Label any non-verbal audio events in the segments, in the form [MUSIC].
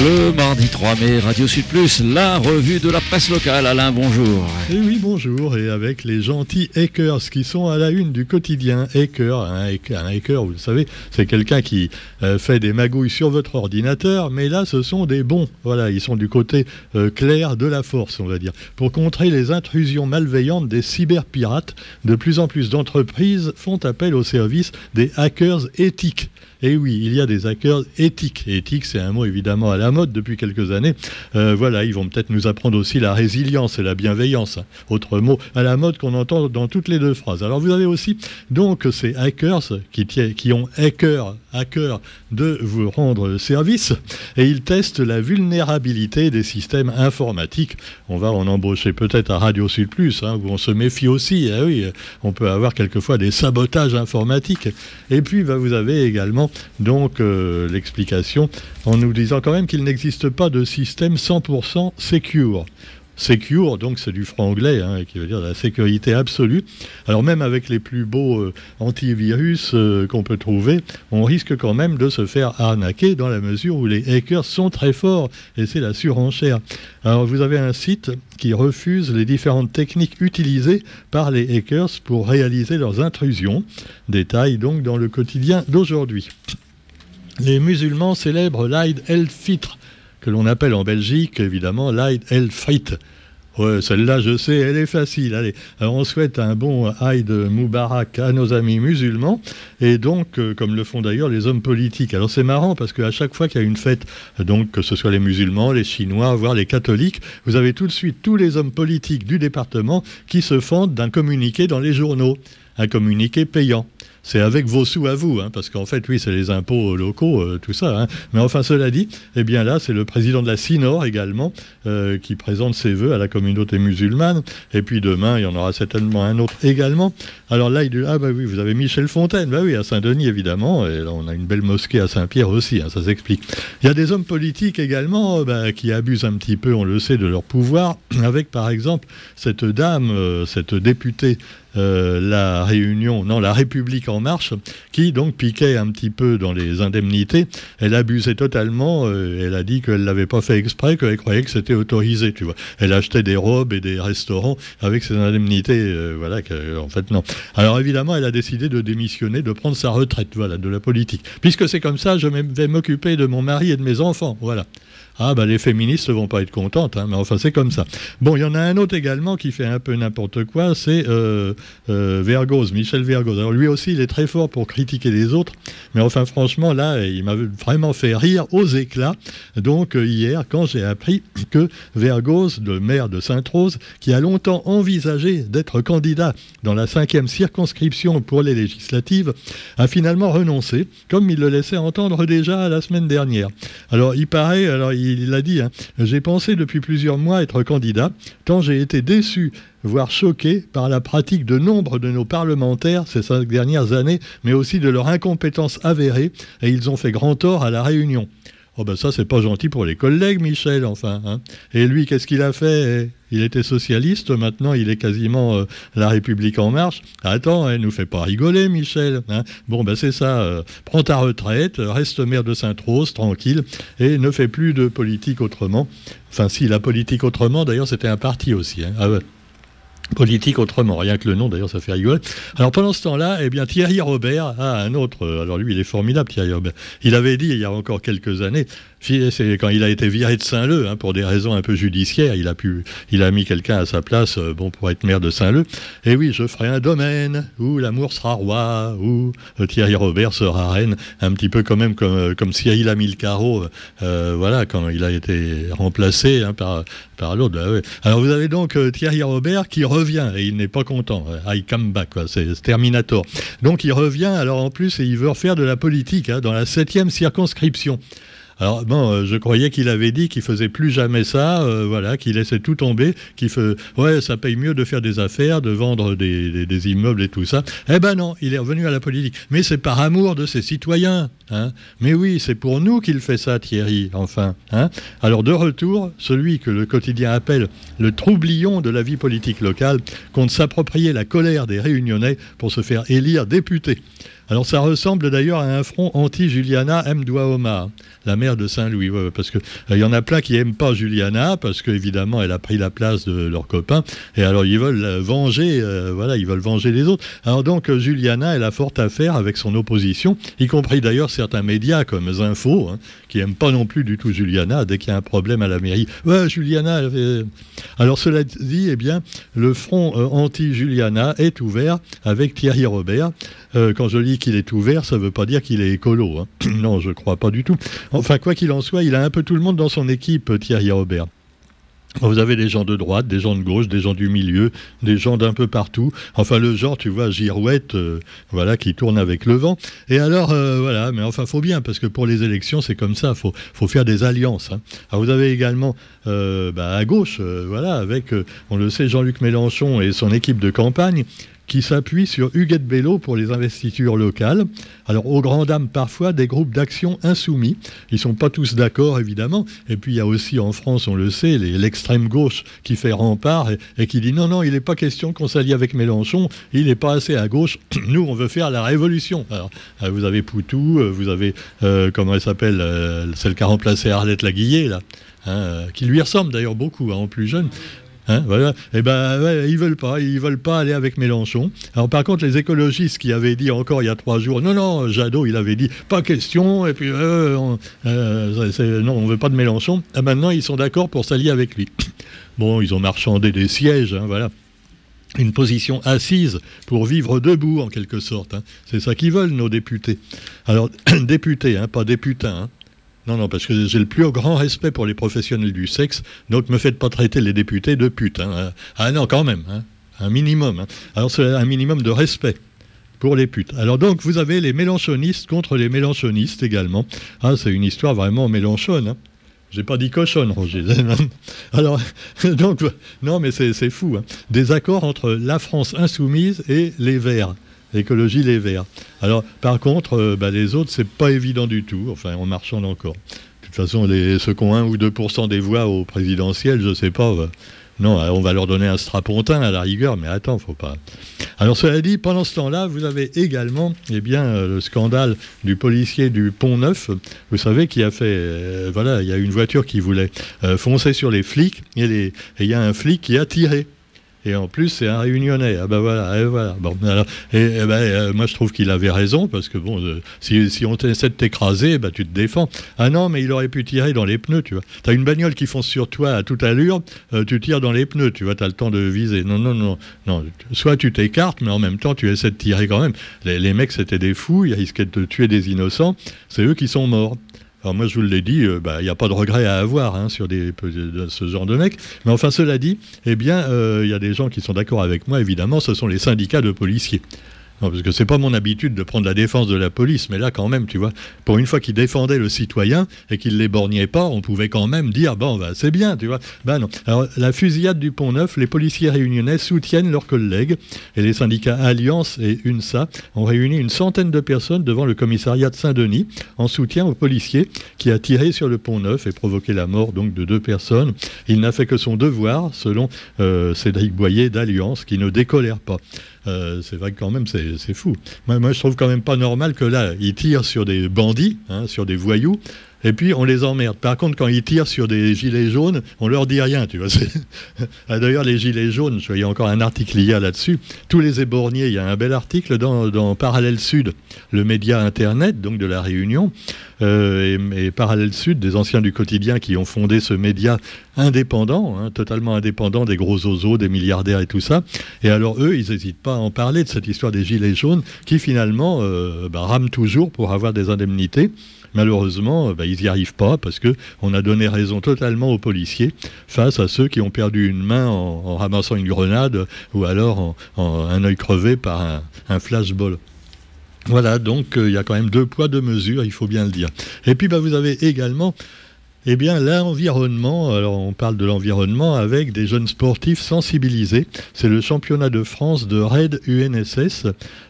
Le mardi 3 mai, Radio Sud Plus, la revue de la presse locale. Alain, bonjour. Et oui, bonjour. Et avec les gentils hackers qui sont à la une du quotidien. Hacker, un hacker, vous le savez, c'est quelqu'un qui euh, fait des magouilles sur votre ordinateur. Mais là, ce sont des bons. Voilà, ils sont du côté euh, clair de la force, on va dire. Pour contrer les intrusions malveillantes des cyberpirates, de plus en plus d'entreprises font appel au service des hackers éthiques. Et oui, il y a des hackers éthiques. éthique, c'est un mot évidemment à la mode depuis quelques années. Euh, voilà, ils vont peut-être nous apprendre aussi la résilience et la bienveillance. Autre mot à la mode qu'on entend dans toutes les deux phrases. Alors vous avez aussi donc ces hackers qui, ont hacker, hacker de vous rendre service et ils testent la vulnérabilité des systèmes informatiques. On va en embaucher peut-être à Radio Sud Plus, hein, où on se méfie aussi. Eh oui, on peut avoir quelquefois des sabotages informatiques. Et puis bah, vous avez également donc euh, l'explication en nous disant quand même qu'il n'existe pas de système 100% secure. Secure, donc c'est du franc anglais, hein, qui veut dire la sécurité absolue. Alors même avec les plus beaux euh, antivirus euh, qu'on peut trouver, on risque quand même de se faire arnaquer dans la mesure où les hackers sont très forts et c'est la surenchère. Alors vous avez un site qui refuse les différentes techniques utilisées par les hackers pour réaliser leurs intrusions. Détail donc dans le quotidien d'aujourd'hui. Les musulmans célèbrent l'Aïd el-Fitr, que l'on appelle en Belgique évidemment l'Aïd el-Frit. Ouais, celle-là, je sais, elle est facile. Allez, Alors, on souhaite un bon Aïd Moubarak à nos amis musulmans, et donc, euh, comme le font d'ailleurs les hommes politiques. Alors, c'est marrant parce qu'à chaque fois qu'il y a une fête, donc que ce soit les musulmans, les chinois, voire les catholiques, vous avez tout de suite tous les hommes politiques du département qui se fendent d'un communiqué dans les journaux, un communiqué payant c'est avec vos sous à vous, hein, parce qu'en fait, oui, c'est les impôts locaux, euh, tout ça. Hein. Mais enfin, cela dit, eh bien là, c'est le président de la CINOR également euh, qui présente ses voeux à la communauté musulmane. Et puis demain, il y en aura certainement un autre également. Alors là, il dit Ah, bah oui, vous avez Michel Fontaine. Bah oui, à Saint-Denis, évidemment. Et là, on a une belle mosquée à Saint-Pierre aussi, hein, ça s'explique. Il y a des hommes politiques également bah, qui abusent un petit peu, on le sait, de leur pouvoir, [CLEARS THROAT] avec par exemple cette dame, euh, cette députée euh, la Réunion, non, la République en marche, qui donc piquait un petit peu dans les indemnités. Elle abusait totalement. Euh, elle a dit qu'elle l'avait pas fait exprès, qu'elle croyait que c'était autorisé. Tu vois, elle achetait des robes et des restaurants avec ses indemnités. Euh, voilà, en fait non. [LAUGHS] Alors évidemment, elle a décidé de démissionner, de prendre sa retraite, voilà, de la politique. Puisque c'est comme ça, je vais m'occuper de mon mari et de mes enfants. Voilà. Ah, bah les féministes ne vont pas être contentes, hein, mais enfin, c'est comme ça. Bon, il y en a un autre également qui fait un peu n'importe quoi, c'est euh, euh, Michel Vergos. Alors, lui aussi, il est très fort pour critiquer les autres, mais enfin, franchement, là, il m'a vraiment fait rire aux éclats. Donc, euh, hier, quand j'ai appris que Vergos, le maire de Sainte-Rose, qui a longtemps envisagé d'être candidat dans la cinquième circonscription pour les législatives, a finalement renoncé, comme il le laissait entendre déjà la semaine dernière. Alors, il paraît, alors, il il l'a dit, hein. j'ai pensé depuis plusieurs mois être candidat, tant j'ai été déçu, voire choqué par la pratique de nombre de nos parlementaires ces cinq dernières années, mais aussi de leur incompétence avérée, et ils ont fait grand tort à la Réunion. Oh ben ça, c'est pas gentil pour les collègues, Michel, enfin. Hein. Et lui, qu'est-ce qu'il a fait Il était socialiste, maintenant il est quasiment euh, La République en marche. Attends, elle nous fait pas rigoler, Michel. Hein. Bon, ben c'est ça, euh, prends ta retraite, reste maire de Sainte-Rose, tranquille, et ne fais plus de politique autrement. Enfin, si, la politique autrement, d'ailleurs, c'était un parti aussi. Hein. Ah politique autrement. Rien que le nom, d'ailleurs, ça fait rigoler. Alors pendant ce temps-là, eh bien Thierry Robert a un autre. Euh, alors lui, il est formidable, Thierry Robert. Il avait dit il y a encore quelques années, quand il a été viré de Saint-Leu hein, pour des raisons un peu judiciaires, il a pu, il a mis quelqu'un à sa place, euh, bon pour être maire de Saint-Leu. Et oui, je ferai un domaine où l'amour sera roi, où euh, Thierry Robert sera reine, un petit peu quand même comme comme Cyril a mis le carreau, voilà quand il a été remplacé hein, par par l'autre. Bah alors vous avez donc Thierry Robert qui revient et il n'est pas content. I come back, c'est Terminator. Donc il revient, alors en plus, et il veut refaire de la politique hein, dans la septième circonscription. Alors bon, euh, je croyais qu'il avait dit qu'il faisait plus jamais ça, euh, voilà, qu'il laissait tout tomber, qu'il fait, ouais, ça paye mieux de faire des affaires, de vendre des, immeubles et tout ça. Eh ben non, il est revenu à la politique. Mais c'est par amour de ses citoyens. Hein. Mais oui, c'est pour nous qu'il fait ça, Thierry, enfin. Hein. Alors de retour, celui que le quotidien appelle le troublion de la vie politique locale compte s'approprier la colère des réunionnais pour se faire élire député. Alors ça ressemble d'ailleurs à un front anti-Juliana M. La mère de Saint-Louis, parce qu'il euh, y en a plein qui n'aiment pas Juliana, parce qu'évidemment elle a pris la place de leur copain, et alors ils veulent venger, euh, voilà, ils veulent venger les autres. Alors donc Juliana, elle a fort à faire avec son opposition, y compris d'ailleurs certains médias comme Zinfo, hein, qui n'aiment pas non plus du tout Juliana, dès qu'il y a un problème à la mairie. Ouais, Juliana, alors cela dit, eh bien, le front euh, anti-Juliana est ouvert avec Thierry Robert. Quand je lis qu'il est ouvert, ça ne veut pas dire qu'il est écolo. Hein. [CLEARS THROAT] non, je ne crois pas du tout. Enfin, quoi qu'il en soit, il a un peu tout le monde dans son équipe, Thierry Robert. Vous avez des gens de droite, des gens de gauche, des gens du milieu, des gens d'un peu partout. Enfin, le genre, tu vois, girouette, euh, voilà, qui tourne avec le vent. Et alors, euh, voilà, mais enfin, faut bien, parce que pour les élections, c'est comme ça, faut, faut faire des alliances. Hein. Alors, vous avez également, euh, bah, à gauche, voilà, avec, on le sait, Jean-Luc Mélenchon et son équipe de campagne, qui s'appuie sur Huguette Bello pour les investitures locales. Alors, aux grand dames parfois des groupes d'action insoumis. Ils ne sont pas tous d'accord, évidemment. Et puis, il y a aussi en France, on le sait, l'extrême gauche qui fait rempart et, qui dit non, non, il n'est pas question qu'on s'allie avec Mélenchon, il n'est pas assez à gauche. [CLEARS THROAT] Nous, on veut faire la révolution. Alors, euh, vous avez Poutou, euh, vous avez, euh, comment elle s'appelle, celle qui a remplacé Arlette Laguillet, là. Hein, qui lui ressemble d'ailleurs beaucoup, hein, en plus jeune. Hein, voilà. Eh ben, ils veulent pas, ils veulent pas aller avec Mélenchon. Alors par contre, les écologistes qui avaient dit encore il y a trois jours, non, non, Jadot, il avait dit pas question, et puis euh, on, euh, non, on veut pas de Mélenchon. Et maintenant, ils sont d'accord pour s'allier avec lui. [COUGHS] Bon, ils ont marchandé des sièges, hein, voilà une position assise pour vivre debout en quelque sorte. Hein. C'est ça qu'ils veulent nos députés. Alors [COUGHS] députés, hein, pas députins. Non, non, parce que j'ai le plus grand respect pour les professionnels du sexe, donc me faites pas traiter les députés de pute. Hein. Ah non, quand même, hein. un minimum. Hein. Alors c'est un minimum de respect pour les putes. Alors donc vous avez les mélanchonistes contre les mélanchonistes également. Ah, c'est une histoire vraiment mélanchonne. J'ai pas dit cochonne, Roger. [LAUGHS] Alors, donc, non, mais c'est fou. Des accords entre la France insoumise et les Verts écologie les verts. Alors, par contre, euh, bah, les autres, c'est pas évident du tout, enfin, on marchande encore. De toute façon, les, ceux qui ont 1 ou 2% des voix au présidentiel, je sais pas. non, euh, on va leur donner un strapontin à la rigueur, mais attends, faut pas. Alors, cela dit, pendant ce temps-là, vous avez également eh bien, euh, le scandale du policier du Pont Neuf. Vous savez, qui a fait. voilà, il y a une voiture qui voulait foncer sur les flics, et il y a un flic qui a tiré. Et en plus, c'est un réunionnais. Ah ben voilà, et voilà. Bon, et, ben, euh, moi, je trouve qu'il avait raison, parce que bon, euh, si, on essaie de t'écraser, ben, tu te défends. Ah non, mais il aurait pu tirer dans les pneus, tu vois. Tu as une bagnole qui fonce sur toi à toute allure, euh, tu tires dans les pneus, tu vois, tu as le temps de viser. Non, non, non. non. Soit tu t'écartes, mais en même temps, tu essaies de tirer quand même. Les, les mecs, c'était des fous, ils risquaient de tuer des innocents. C'est eux qui sont morts. Alors moi, je vous l'ai dit, euh, bah, il n'y a pas de regret à avoir hein, sur ce genre de mecs. Mais enfin, cela dit, eh bien, euh, il y a des gens qui sont d'accord avec moi, évidemment, ce sont les syndicats de policiers. Parce que c'est pas mon habitude de prendre la défense de la police, mais là quand même, tu vois, pour une fois qu'ils défendaient le citoyen et qu'ils l'éborgnaient pas, on pouvait quand même dire bon, bah, c'est bien, tu vois. Ben non. Alors la fusillade du Pont Neuf, les policiers réunionnais soutiennent leurs collègues et les syndicats Alliance et UNSA ont réuni une centaine de personnes devant le commissariat de Saint-Denis en soutien aux policiers qui a tiré sur le Pont Neuf et provoqué la mort donc de deux personnes. Il n'a fait que son devoir, selon euh, Cédric Boyer d'Alliance, qui ne décolère pas. Euh, c'est vrai que quand même, c'est fou. Moi, moi, je trouve quand même pas normal que là, ils tirent sur des bandits, hein, sur des voyous, et puis on les emmerde. Par contre, quand ils tirent sur des gilets jaunes, on leur dit rien, tu vois. [LAUGHS] Ah, d'ailleurs, les gilets jaunes, il y a encore un article hier là-dessus. Tous les éborgnés, il y a un bel article dans, Parallèle Sud, le média internet, donc de la Réunion, euh, et, Parallèle Sud, des anciens du quotidien qui ont fondé ce média indépendant, hein, totalement indépendant des gros oiseaux, des milliardaires et tout ça. Et alors eux, ils n'hésitent pas à en parler de cette histoire des gilets jaunes qui finalement euh, bah, rament toujours pour avoir des indemnités. Malheureusement, bah, ils n'y arrivent pas parce qu'on a donné raison totalement aux policiers face à ceux qui ont perdu une main en, ramassant une grenade ou alors un œil crevé par un, un flashball. Voilà, donc euh, il y a quand même deux poids, deux mesures, il faut bien le dire. Et puis bah, vous avez également eh bien, l'environnement, alors on parle de l'environnement avec des jeunes sportifs sensibilisés. C'est le championnat de France de RAID UNSS.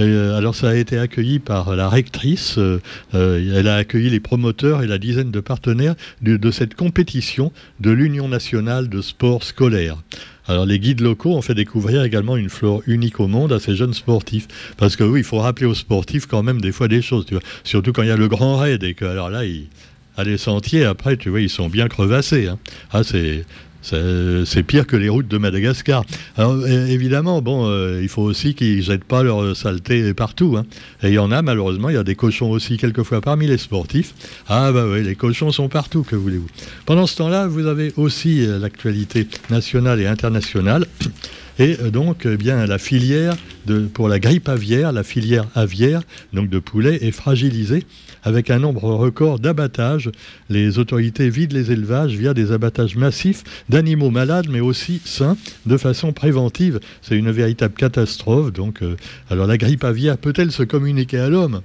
Euh, alors ça a été accueilli par la rectrice. Euh, euh, elle a accueilli les promoteurs et la dizaine de partenaires de, cette compétition de l'Union nationale de sport scolaire. Alors les guides locaux ont fait découvrir également une flore unique au monde à ces jeunes sportifs. Parce que oui, il faut rappeler aux sportifs quand même des fois des choses. Surtout quand il y a le grand raid et que alors là, ils les sentiers, après, tu vois, ils sont bien crevassés. Hein. Ah, c'est. C'est pire que les routes de Madagascar. Alors évidemment, bon, euh, il faut aussi qu'ils jettent pas leur saleté partout. Hein. Et il y en a malheureusement, il y a des cochons aussi quelquefois parmi les sportifs. Ah bah oui, les cochons sont partout, que voulez-vous. Pendant ce temps-là, vous avez aussi euh, l'actualité nationale et internationale. Et euh, donc, eh bien, la filière pour la grippe aviaire, la filière aviaire, donc de poulet, est fragilisée avec un nombre record d'abattages. Les autorités vident les élevages via des abattages massifs d'animaux malades, mais aussi sains, de façon préventive. C'est une véritable catastrophe. Donc, euh, alors la grippe aviaire peut-elle se communiquer à l'homme?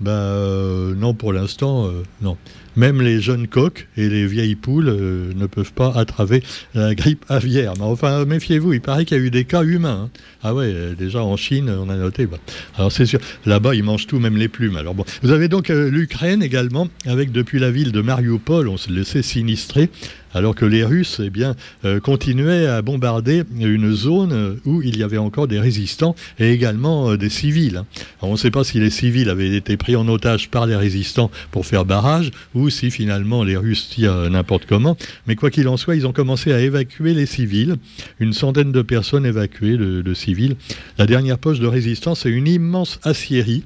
Ben non, pour l'instant, non. Même les jeunes coqs et les vieilles poules euh, ne peuvent pas attraver la grippe aviaire. Mais enfin, méfiez-vous, il paraît qu'il y a eu des cas humains. Hein. Ah ouais, euh, déjà en Chine, on a noté. Bah. Alors c'est sûr, là-bas, ils mangent tout, même les plumes. Alors bon, vous avez donc euh, l'Ukraine également, avec depuis la ville de Mariupol, on se laissait sinistrer alors que les Russes eh bien, euh, continuaient à bombarder une zone où il y avait encore des résistants et également euh, des civils. Hein. on ne sait pas si les civils avaient été pris en otage par les résistants pour faire barrage ou si finalement les Russes tirent n'importe comment. Mais quoi qu'il en soit, ils ont commencé à évacuer les civils. Une centaine de personnes évacuées de, civils. La dernière poche de résistance, c'est une immense aciérie.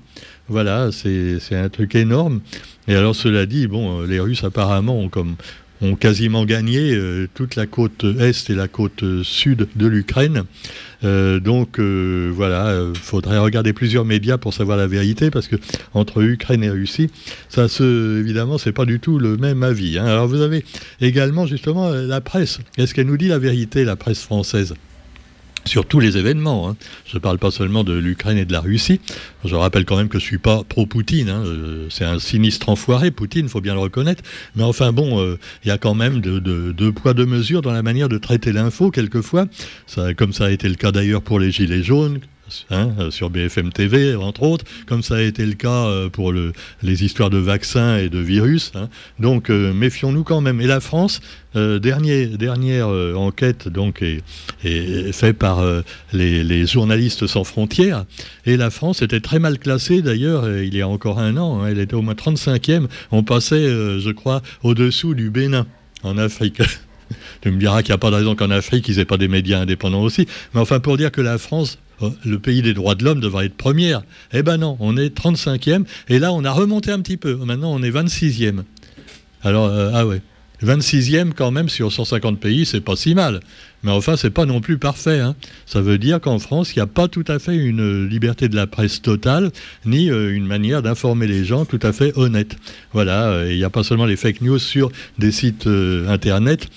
Voilà, c'est un truc énorme. Et alors, cela dit, bon, euh, les Russes apparemment ont comme ont quasiment gagné euh, toute la côte est et la côte sud de l'Ukraine. Euh, donc euh, voilà, il faudrait regarder plusieurs médias pour savoir la vérité, parce que entre Ukraine et Russie, ça se, évidemment, c'est pas du tout le même avis. Hein. Alors vous avez également justement la presse. Est-ce qu'elle nous dit la vérité, la presse française? Sur tous les événements. Hein. Je ne parle pas seulement de l'Ukraine et de la Russie. Je rappelle quand même que je ne suis pas pro-Poutine. Hein. Euh, c'est un sinistre enfoiré, Poutine, il faut bien le reconnaître. Mais enfin bon, euh, il y a quand même deux poids, deux mesures dans la manière de traiter l'info, quelquefois. Comme ça a été le cas d'ailleurs pour les Gilets jaunes, Hein, euh, sur BFM TV, entre autres, comme ça a été le cas euh, pour le, les histoires de vaccins et de virus. Hein. Donc euh, méfions-nous quand même. Et la France, dernière enquête donc est, faite par les, journalistes sans frontières. Et la France était très mal classée d'ailleurs il y a encore un an. Hein. elle était au moins 35e. On passait, je crois, au-dessous du Bénin en Afrique. [LAUGHS] tu me diras qu'il n'y a pas de raison qu'en Afrique, ils n'aient pas des médias indépendants aussi. Mais enfin, pour dire que la France le pays des droits de l'homme devrait être première. Eh ben non, on est 35e, et là on a remonté un petit peu. Maintenant on est 26e. Alors, euh, ah ouais. 26e quand même sur 150 pays, c'est pas si mal. Mais enfin, c'est pas non plus parfait. Hein. Ça veut dire qu'en France, il n'y a pas tout à fait une liberté de la presse totale, ni euh, une manière d'informer les gens tout à fait honnête. Voilà, il n'y a pas seulement les fake news sur des sites euh, internet,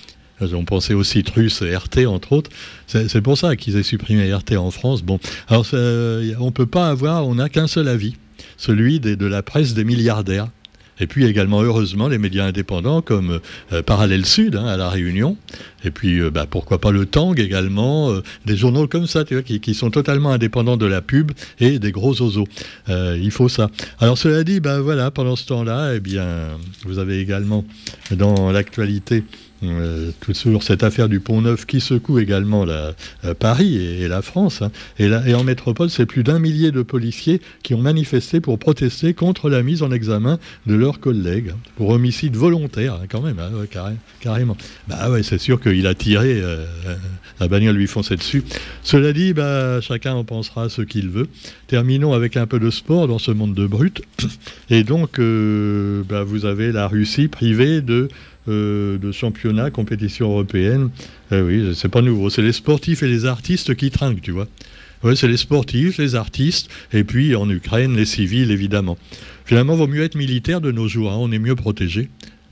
on pensait au site russe RT, entre autres. C'est pour ça qu'ils aient supprimé RT en France. Bon, alors on peut pas avoir, on n'a qu'un seul avis, celui de la presse des milliardaires. Et puis également, heureusement, les médias indépendants comme euh, Parallèle Sud hein, à La Réunion. Et puis, euh, bah, pourquoi pas le Tang également. Euh, des journaux comme ça, tu vois, qui, sont totalement indépendants de la pub et des gros oiseaux. il faut ça. Alors, cela dit, bah, voilà, pendant ce temps-là, eh bien, vous avez également dans l'actualité euh, toujours cette affaire du Pont Neuf qui secoue également la, euh, Paris et, la France. Hein. Et, en métropole, c'est plus d'un millier de policiers qui ont manifesté pour protester contre la mise en examen de leurs collègues hein, pour homicide volontaire, hein, quand même, carrément. Bah ouais, c'est sûr qu'il a tiré, euh, la bagnole lui fonçait dessus. Cela dit, bah, chacun en pensera ce qu'il veut. Terminons avec un peu de sport dans ce monde de brutes. Et donc, bah, vous avez la Russie privée de euh, de championnat, compétition européenne. Eh oui, c'est pas nouveau. C'est les sportifs et les artistes qui trinquent, tu vois. Ouais, c'est les sportifs, les artistes, et puis en Ukraine, les civils, évidemment. Finalement, vaut mieux être militaire de nos jours, hein. on est mieux protégé.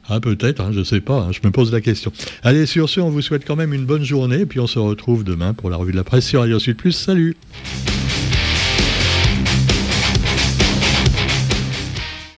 Ah, peut-être, hein, je ne sais pas, hein, je me pose la question. Allez, sur ce, on vous souhaite quand même une bonne journée, et puis on se retrouve demain pour la revue de la presse sur Radio Sud Plus. Salut